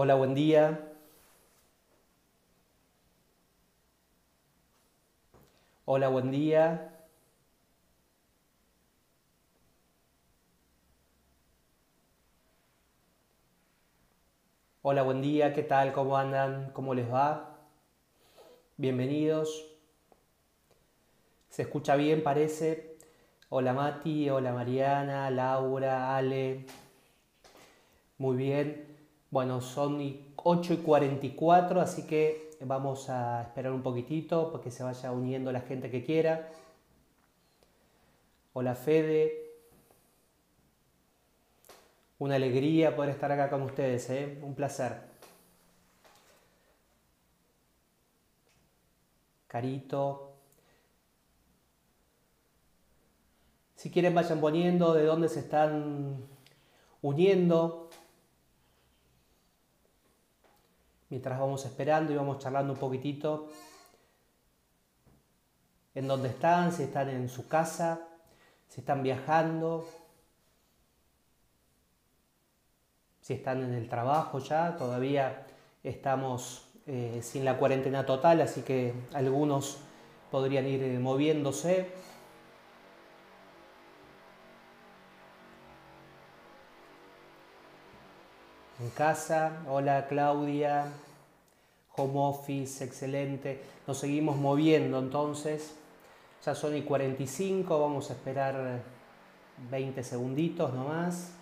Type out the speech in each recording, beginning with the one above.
Hola, buen día. Hola, buen día. Hola, buen día. ¿Qué tal? ¿Cómo andan? ¿Cómo les va? Bienvenidos. ¿Se escucha bien, parece? Hola Mati, hola Mariana, Laura, Ale. Muy bien. Bueno, son 8 y 44, así que vamos a esperar un poquitito para que se vaya uniendo la gente que quiera. Hola Fede. Una alegría poder estar acá con ustedes, ¿eh? un placer. Carito. Si quieren vayan poniendo de dónde se están uniendo. Mientras vamos esperando y vamos charlando un poquitito en dónde están, si están en su casa, si están viajando, si están en el trabajo ya, todavía estamos eh, sin la cuarentena total, así que algunos podrían ir eh, moviéndose. En casa. Hola Claudia, home office, excelente. Nos seguimos moviendo entonces. Ya son y 45, vamos a esperar 20 segunditos nomás.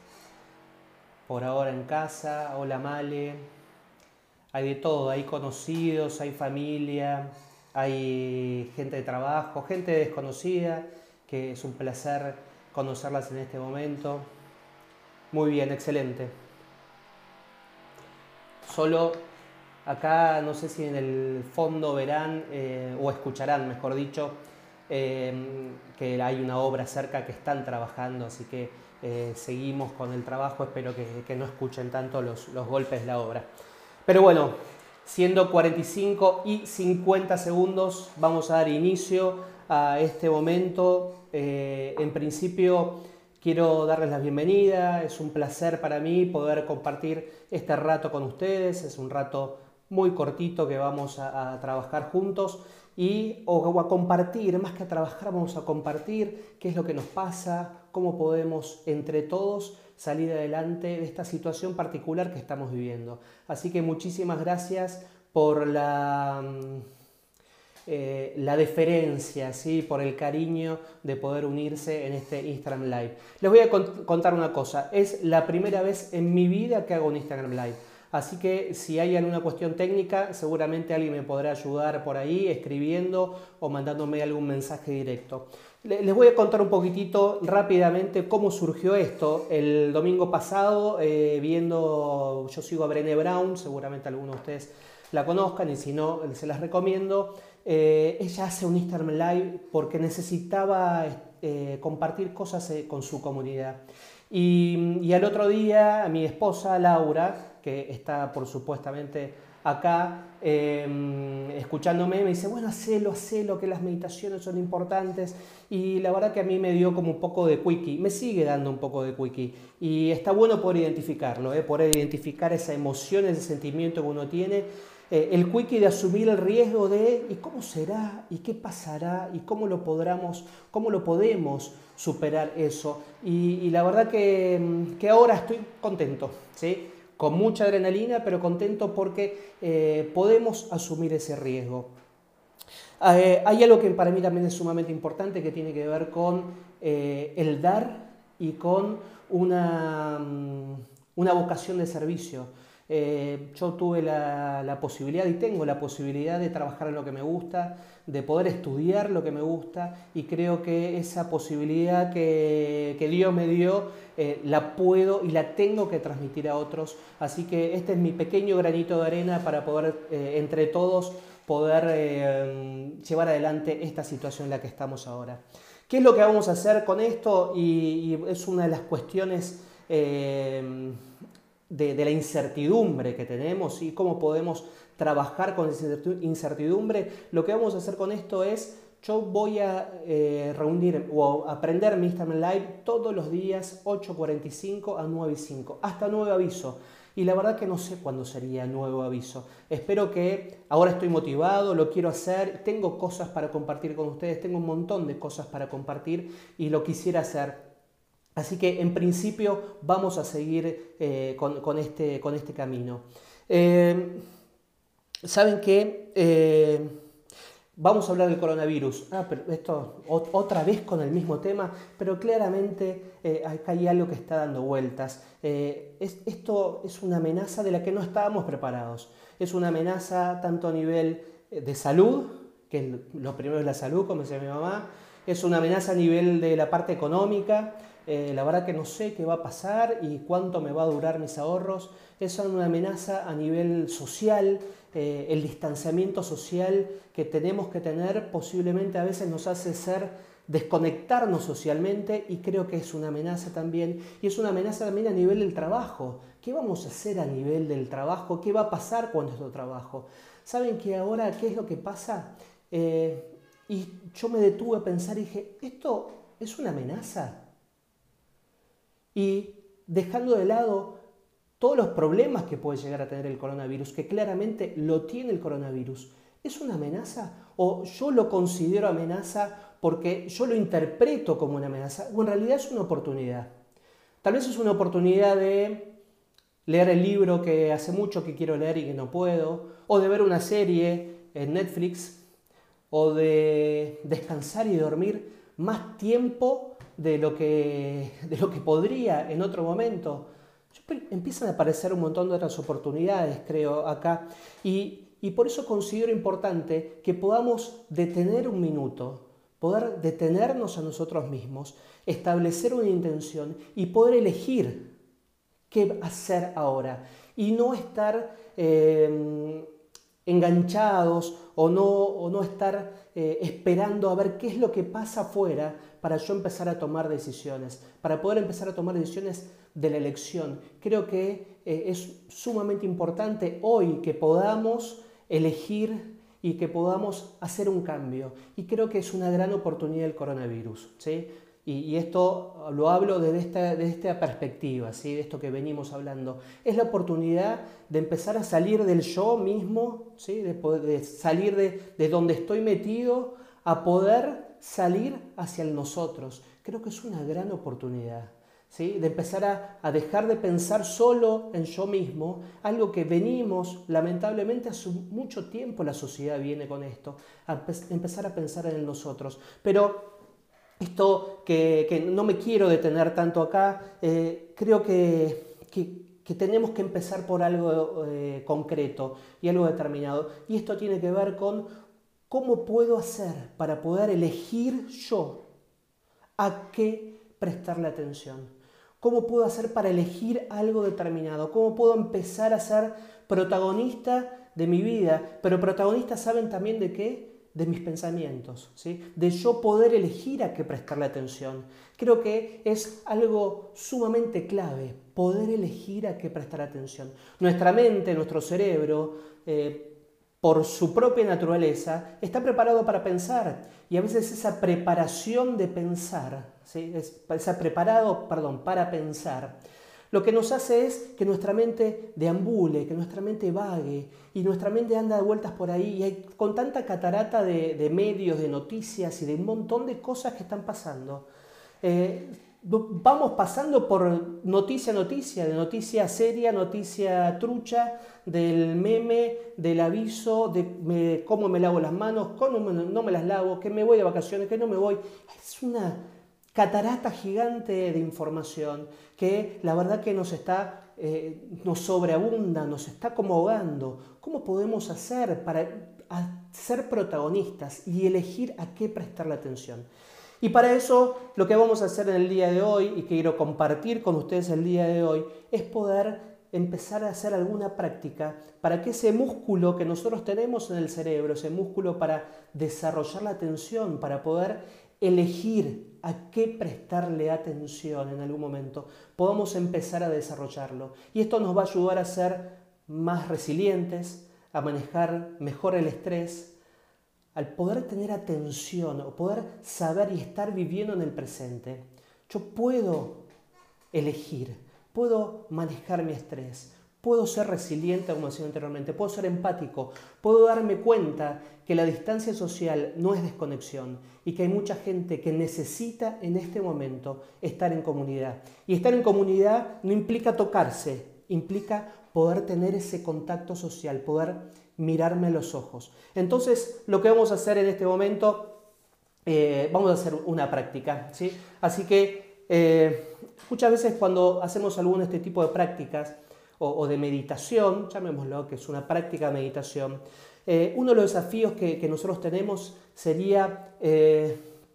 Por ahora en casa. Hola Male. Hay de todo, hay conocidos, hay familia, hay gente de trabajo, gente desconocida, que es un placer conocerlas en este momento. Muy bien, excelente. Solo acá, no sé si en el fondo verán eh, o escucharán, mejor dicho, em, que hay una obra cerca que están trabajando, así que eh, seguimos con el trabajo, espero que, no escuchen tanto los, golpes de la obra. Pero bueno, siendo 45 y 50 segundos, vamos a dar inicio a este momento. Eh, en principio, Quiero darles la bienvenida, es un placer para mí poder compartir este rato con ustedes, es un rato muy cortito que vamos a, trabajar juntos y o, a compartir, más que a trabajar, vamos a compartir qué es lo que nos pasa, cómo podemos entre todos salir adelante de esta situación particular que estamos viviendo. Así que muchísimas gracias por la eh, la deferencia, ¿sí? por el cariño de poder unirse en este Instagram Live. Les voy a contar una cosa, es la primera vez en mi vida que hago un Instagram Live. Así que si hay alguna cuestión técnica, seguramente alguien me podrá ayudar por ahí escribiendo o mandándome algún mensaje directo. Les voy a contar un poquitito rápidamente cómo surgió esto. El domingo pasado, eh, viendo, yo sigo a Brené Brown, seguramente algunos de ustedes la conozcan y si no, se las recomiendo. Eh, ella hace un Instagram Live porque necesitaba eh, compartir cosas eh, con su comunidad. Y, al otro día, mi esposa Laura, que está por supuestamente acá em, escuchándome, me dice, bueno, hacelo, hacelo, que las meditaciones son importantes. Y la verdad que a mí me dio como un poco de quickie, me sigue dando un poco de quickie. Y está bueno poder identificarlo, poder identificar esa emoción, ese sentimiento que uno tiene eh, el quickie de asumir el riesgo de ¿y cómo será? ¿y qué pasará? ¿y cómo lo, podremos, cómo lo podemos superar eso? Y, la verdad mm, que, ahora estoy contento, ¿sí? Con mucha adrenalina, pero contento porque eh, podemos asumir ese riesgo. Eh, hay algo que para mí también es sumamente importante que tiene que ver con el dar y con una, mm, una vocación de servicio. Eh, yo tuve la, posibilidad y tengo la posibilidad de trabajar en lo que me gusta, de poder estudiar lo que me gusta y creo que esa posibilidad que, Dios me dio eh, la puedo y la tengo que transmitir a otros. Así que este es mi pequeño granito de arena para poder eh, entre todos poder llevar adelante esta situación en la que estamos ahora. ¿Qué es lo que vamos a hacer con esto? Y, es una de las cuestiones de, la incertidumbre que tenemos y cómo podemos trabajar con esa incertidumbre, lo que vamos a hacer con esto es yo voy a eh, reunir o aprender mi Instagram Live todos los días 8.45 a 9.05, hasta nuevo aviso. Y la verdad que no sé cuándo sería nuevo aviso. Espero que ahora estoy motivado, lo quiero hacer, tengo cosas para compartir con ustedes, tengo un montón de cosas para compartir y lo quisiera hacer. Así que en principio vamos a seguir eh, con, este, con, este, camino. Eh, Saben que Vamos a hablar del coronavirus. Ah, pero esto otra vez con el mismo tema, pero claramente eh, acá hay algo que está dando vueltas. Eh, esto es una amenaza de la que no estábamos preparados. Es una amenaza tanto a nivel eh, de salud, que lo primero es la salud, como decía mi mamá, es una amenaza a nivel de la parte económica. La verdad que no sé qué va a pasar y cuánto me va a durar mis ahorros. Es una amenaza a nivel social, eh, el distanciamiento social que tenemos que tener posiblemente a veces nos hace ser desconectarnos socialmente y creo que es una amenaza también y es una amenaza también a nivel del trabajo. ¿Qué vamos a hacer a nivel del trabajo? ¿Qué va a pasar con nuestro trabajo? ¿Saben que ahora qué es lo que pasa? Eh, y yo me detuve a pensar y dije, ¿esto es una amenaza? Y dejando de lado todos los problemas que puede llegar a tener el coronavirus, que claramente lo tiene el coronavirus, ¿es una amenaza? ¿O yo lo considero amenaza porque yo lo interpreto como una amenaza? ¿O en realidad es una oportunidad? Tal vez es una oportunidad de leer el libro que hace mucho que quiero leer y que no puedo, o de ver una serie en Netflix, o de descansar y dormir más tiempo de lo que, de lo que podría en otro momento empiezan a aparecer un montón de otras oportunidades, creo, acá. Y, por eso considero importante que podamos detener un minuto, poder detenernos a nosotros mismos, establecer una intención y poder elegir qué hacer ahora. Y no estar eh, enganchados o no, o no estar eh, esperando a ver qué es lo que pasa afuera para yo empezar a tomar decisiones, para poder empezar a tomar decisiones de la elección. Creo que eh, es sumamente importante hoy que podamos elegir y que podamos hacer un cambio. Y creo que es una gran oportunidad el coronavirus. ¿sí? Y, esto lo hablo desde esta, esta perspectiva, ¿sí? de esto que venimos hablando. Es la oportunidad de empezar a salir del yo mismo, ¿sí? de, de salir de, de donde estoy metido, a poder salir hacia el nosotros. Creo que es una gran oportunidad. ¿Sí? de empezar a, a, dejar de pensar solo en yo mismo, algo que venimos, lamentablemente hace mucho tiempo la sociedad viene con esto, a empezar a pensar en nosotros. Pero esto que, no me quiero detener tanto acá, eh, creo que, tenemos que empezar por algo eh, concreto y algo determinado. Y esto tiene que ver con cómo puedo hacer para poder elegir yo a qué prestarle atención. ¿Cómo puedo hacer para elegir algo determinado? ¿Cómo puedo empezar a ser protagonista de mi vida? Pero protagonista saben también de qué? de mis pensamientos, ¿sí? de yo poder elegir a qué prestarle atención. Creo que es algo sumamente clave, poder elegir a qué prestar atención. Nuestra mente, nuestro cerebro, eh, por su propia naturaleza, está preparado para pensar. Y a veces esa preparación de pensar, ¿sí? es, preparado, perdón, para pensar, lo que nos hace es que nuestra mente deambule, que nuestra mente vague y nuestra mente anda de vueltas por ahí y hay, con tanta catarata de, medios, de noticias y de un montón de cosas que están pasando. Eh, vamos pasando por noticia a noticia, de noticia seria, noticia trucha, del meme, del aviso, de cómo me lavo las manos, cómo no me las lavo, que me voy de vacaciones, que no me voy. Es una catarata gigante de información que la verdad que nos está, eh, nos sobreabunda, nos está como ahogando. ¿Cómo podemos hacer para ser protagonistas y elegir a qué prestarle atención? Y para eso lo que vamos a hacer en el día de hoy y quiero compartir con ustedes el día de hoy es poder empezar a hacer alguna práctica para que ese músculo que nosotros tenemos en el cerebro, ese músculo para desarrollar la atención, para poder elegir a qué prestarle atención en algún momento, podamos empezar a desarrollarlo. Y esto nos va a ayudar a ser más resilientes, a manejar mejor el estrés, al poder tener atención o poder saber y estar viviendo en el presente, yo puedo elegir, puedo manejar mi estrés, puedo ser resiliente, como decía anteriormente, puedo ser empático, puedo darme cuenta que la distancia social no es desconexión y que hay mucha gente que necesita en este momento estar en comunidad. Y estar en comunidad no implica tocarse, implica poder tener ese contacto social, poder mirarme los ojos. Entonces, lo que vamos a hacer en este momento, eh, vamos a hacer una práctica. ¿sí? Así que eh, muchas veces cuando hacemos algún de este tipo de prácticas o, de meditación, llamémoslo que es una práctica de meditación, eh, uno de los desafíos que nosotros tenemos sería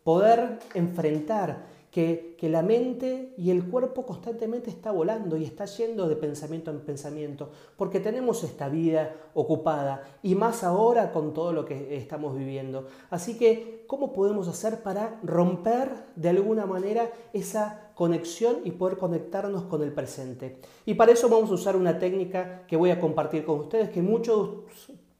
poder enfrentar que, la mente y el cuerpo constantemente está volando y está yendo de pensamiento en pensamiento, porque tenemos esta vida ocupada y más ahora con todo lo que estamos viviendo. Así que, ¿cómo podemos hacer para romper de alguna manera esa conexión y poder conectarnos con el presente? Y para eso vamos a usar una técnica que voy a compartir con ustedes, que muchos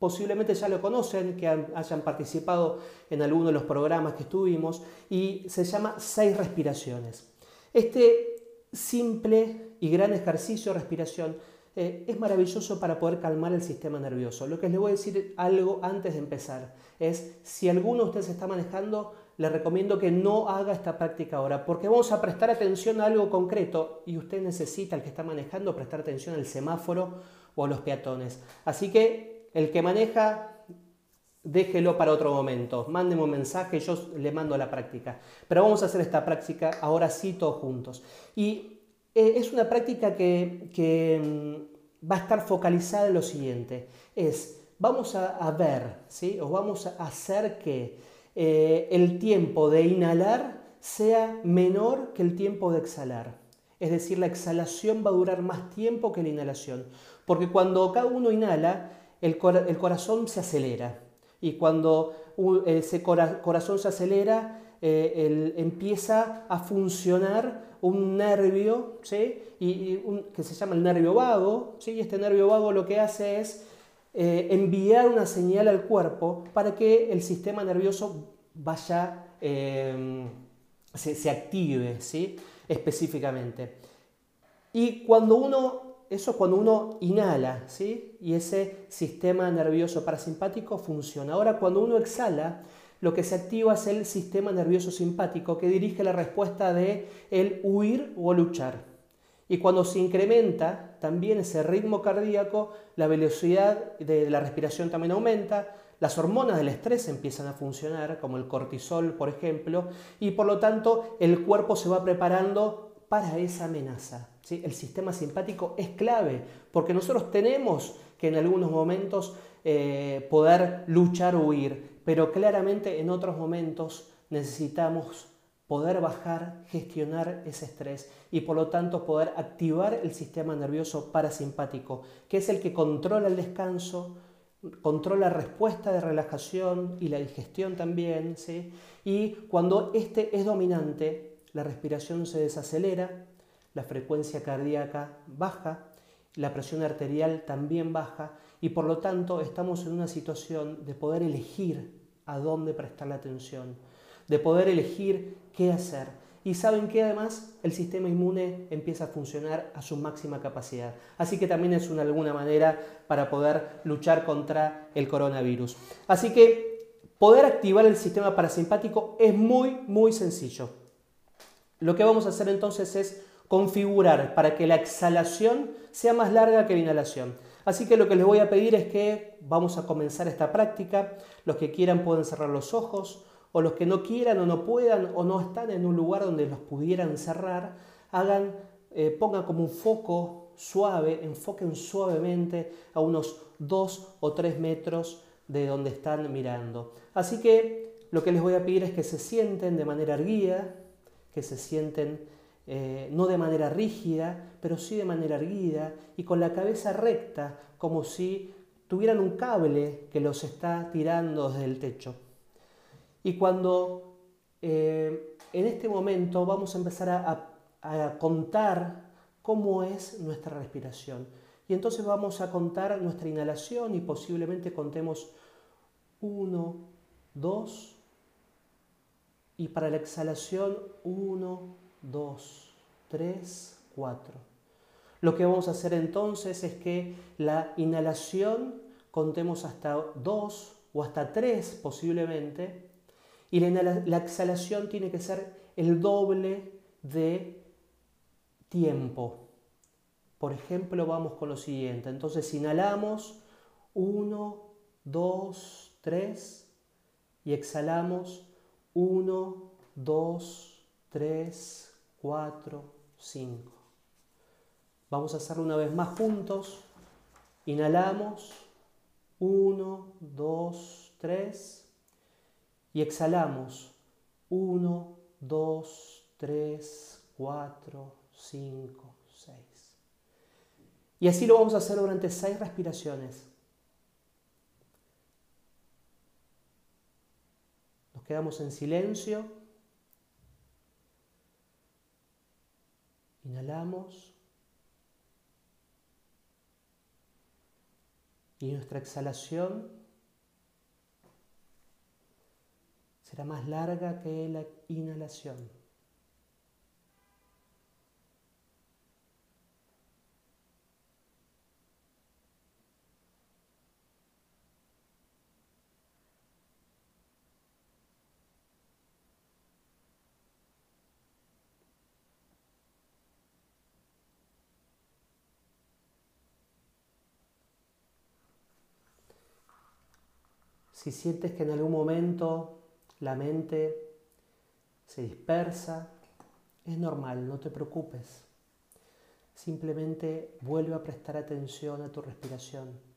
posiblemente ya lo conocen, que hayan participado en alguno de los programas que estuvimos, y se llama seis respiraciones. Este simple y gran ejercicio de respiración eh, es maravilloso para poder calmar el sistema nervioso. Lo que les voy a decir algo antes de empezar es, si alguno de ustedes está manejando, le recomiendo que no haga esta práctica ahora, porque vamos a prestar atención a algo concreto y usted necesita, el que está manejando, prestar atención al semáforo o a los peatones. Así que el que maneja, déjelo para otro momento. Mándeme un mensaje, yo le mando la práctica. Pero vamos a hacer esta práctica ahora sí todos juntos. Y eh, es una práctica que, mm, va a estar focalizada en lo siguiente. Es, vamos a, ver, ¿sí? o vamos a hacer que eh, el tiempo de inhalar sea menor que el tiempo de exhalar. Es decir, la exhalación va a durar más tiempo que la inhalación. Porque cuando cada uno inhala, el, corazón se acelera. Y cuando ese corazón se acelera, eh, empieza a funcionar un nervio y, que se llama el nervio vago. ¿sí? Y este nervio vago lo que hace es eh, enviar una señal al cuerpo para que el sistema nervioso vaya, eh, se, se, active ¿sí? específicamente. Y cuando uno eso cuando uno inhala, ¿sí? Y ese sistema nervioso parasimpático funciona. Ahora, cuando uno exhala, lo que se activa es el sistema nervioso simpático que dirige la respuesta de el huir o luchar. Y cuando se incrementa también ese ritmo cardíaco, la velocidad de la respiración también aumenta, las hormonas del estrés empiezan a funcionar, como el cortisol, por ejemplo, y por lo tanto el cuerpo se va preparando para esa amenaza. El sistema simpático es clave porque nosotros tenemos que en algunos momentos eh, poder luchar o huir, pero claramente en otros momentos necesitamos poder bajar, gestionar ese estrés y por lo tanto poder activar el sistema nervioso parasimpático, que es el que controla el descanso, controla la respuesta de relajación y la digestión también, ¿sí? y cuando este es dominante, la respiración se desacelera, la frecuencia cardíaca baja, la presión arterial también baja y por lo tanto estamos en una situación de poder elegir a dónde prestar la atención, de poder elegir qué hacer. Y saben que además el sistema inmune empieza a funcionar a su máxima capacidad. Así que también es una alguna manera para poder luchar contra el coronavirus. Así que poder activar el sistema parasimpático es muy, muy sencillo. Lo que vamos a hacer entonces es configurar para que la exhalación sea más larga que la inhalación. Así que lo que les voy a pedir es que vamos a comenzar esta práctica. Los que quieran pueden cerrar los ojos o los que no quieran o no puedan o no están en un lugar donde los pudieran cerrar, hagan, eh, pongan como un foco suave, enfoquen suavemente a unos 2 o 3 metros de donde están mirando. Así que lo que les voy a pedir es que se sienten de manera erguida, que se sienten eh, no de manera rígida, pero sí de manera erguida y con la cabeza recta, como si tuvieran un cable que los está tirando desde el techo. Y cuando eh, en este momento vamos a empezar a, contar cómo es nuestra respiración. Y entonces vamos a contar nuestra inhalación y posiblemente contemos 1, 2. Y para la exhalación, 1, 2, 3, 4. Lo que vamos a hacer entonces es que la inhalación contemos hasta 2 o hasta 3 posiblemente, y la, exhalación tiene que ser el doble de tiempo. Por ejemplo, vamos con lo siguiente. Entonces inhalamos 1, 2, 3 y exhalamos 1, 2, 3, 4, 5. Vamos a hacerlo una vez más juntos. Inhalamos 1, 2, 3 y exhalamos 1, 2, 3, 4, 5, 6. Y así lo vamos a hacer durante 6 respiraciones. Nos quedamos en silencio. Inhalamos. Y nuestra exhalación será más larga que la inhalación. Si sientes que en algún momento la mente se dispersa, es normal, no te preocupes. Simplemente vuelve a prestar atención a tu respiración.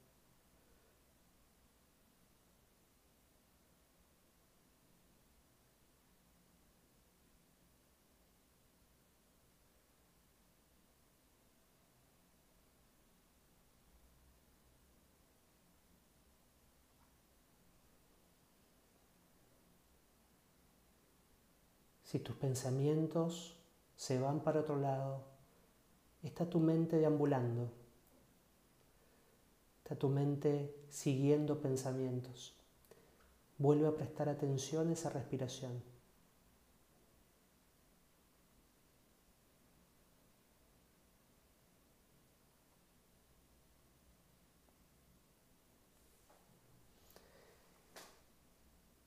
Si tus pensamientos se van para otro lado, está tu mente deambulando, está tu mente siguiendo pensamientos. Vuelve a prestar atención a esa respiración.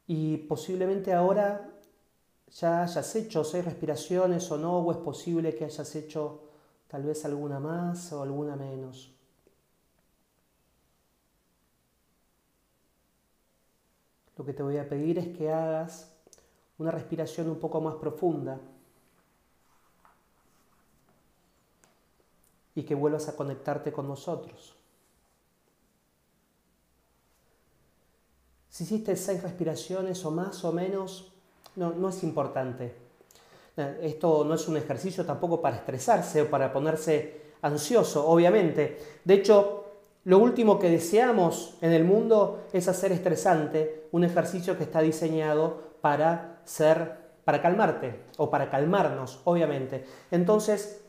Y posiblemente ahora ya hayas hecho seis respiraciones o no, o es posible que hayas hecho tal vez alguna más o alguna menos. Lo que te voy a pedir es que hagas una respiración un poco más profunda y que vuelvas a conectarte con nosotros. Si hiciste seis respiraciones o más o menos, no, no es importante. Esto no es un ejercicio tampoco para estresarse o para ponerse ansioso, obviamente. De hecho, lo último que deseamos en el mundo es hacer estresante un ejercicio que está diseñado para ser para calmarte o para calmarnos, obviamente. Entonces,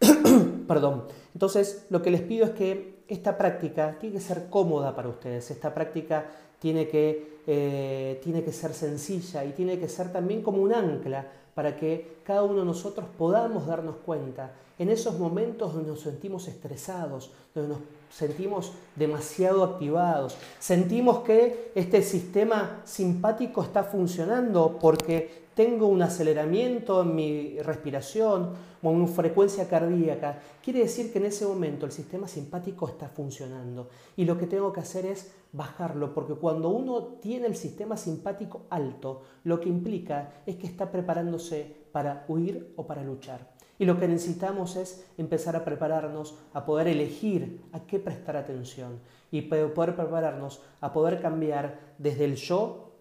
perdón. Entonces, lo que les pido es que esta práctica tiene que ser cómoda para ustedes. Esta práctica tiene que, eh, tiene que ser sencilla y tiene que ser también como un ancla para que cada uno de nosotros podamos darnos cuenta. En esos momentos donde nos sentimos estresados, donde nos sentimos demasiado activados, sentimos que este sistema simpático está funcionando porque tengo un aceleramiento en mi respiración o en mi frecuencia cardíaca, quiere decir que en ese momento el sistema simpático está funcionando y lo que tengo que hacer es bajarlo, porque cuando uno tiene el sistema simpático alto, lo que implica es que está preparándose para huir o para luchar. Y lo que necesitamos es empezar a prepararnos a poder elegir a qué prestar atención y poder prepararnos a poder cambiar desde el yo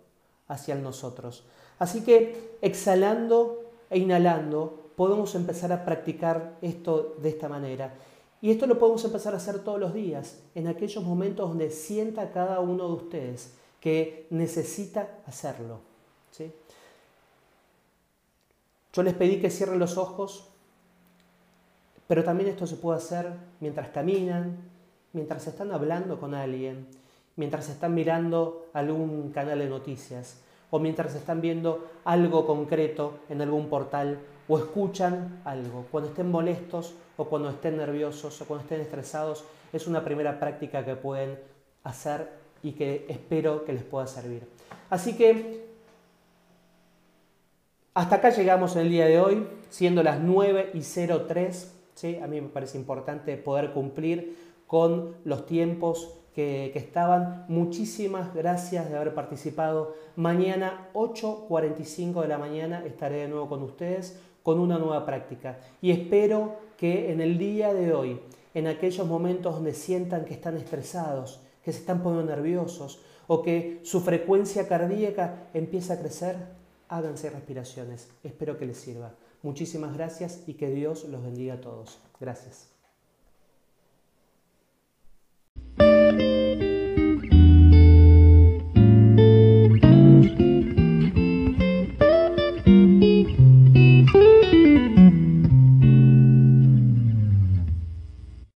hacia el nosotros. Así que exhalando e inhalando podemos empezar a practicar esto de esta manera. Y esto lo podemos empezar a hacer todos los días, en aquellos momentos donde sienta cada uno de ustedes que necesita hacerlo. Yo les pedí que cierren los ojos, pero también esto se puede hacer mientras caminan, mientras están hablando con alguien. mientras están mirando algún canal de noticias o mientras están viendo algo concreto en algún portal o escuchan algo. Cuando estén molestos o cuando estén nerviosos o cuando estén estresados, es una primera práctica que pueden hacer y que espero que les pueda servir. Así que hasta acá llegamos en el día de hoy, siendo las 9 y 03. ¿sí? A mí me parece importante poder cumplir con los tiempos que, estaban. Muchísimas gracias de haber participado. Mañana 8.45 de la mañana estaré de nuevo con ustedes con una nueva práctica. Y espero que en el día de hoy, en aquellos momentos donde sientan que están estresados, que se están poniendo nerviosos o que su frecuencia cardíaca empieza a crecer, háganse respiraciones. Espero que les sirva. Muchísimas gracias y que Dios los bendiga a todos. Gracias. Música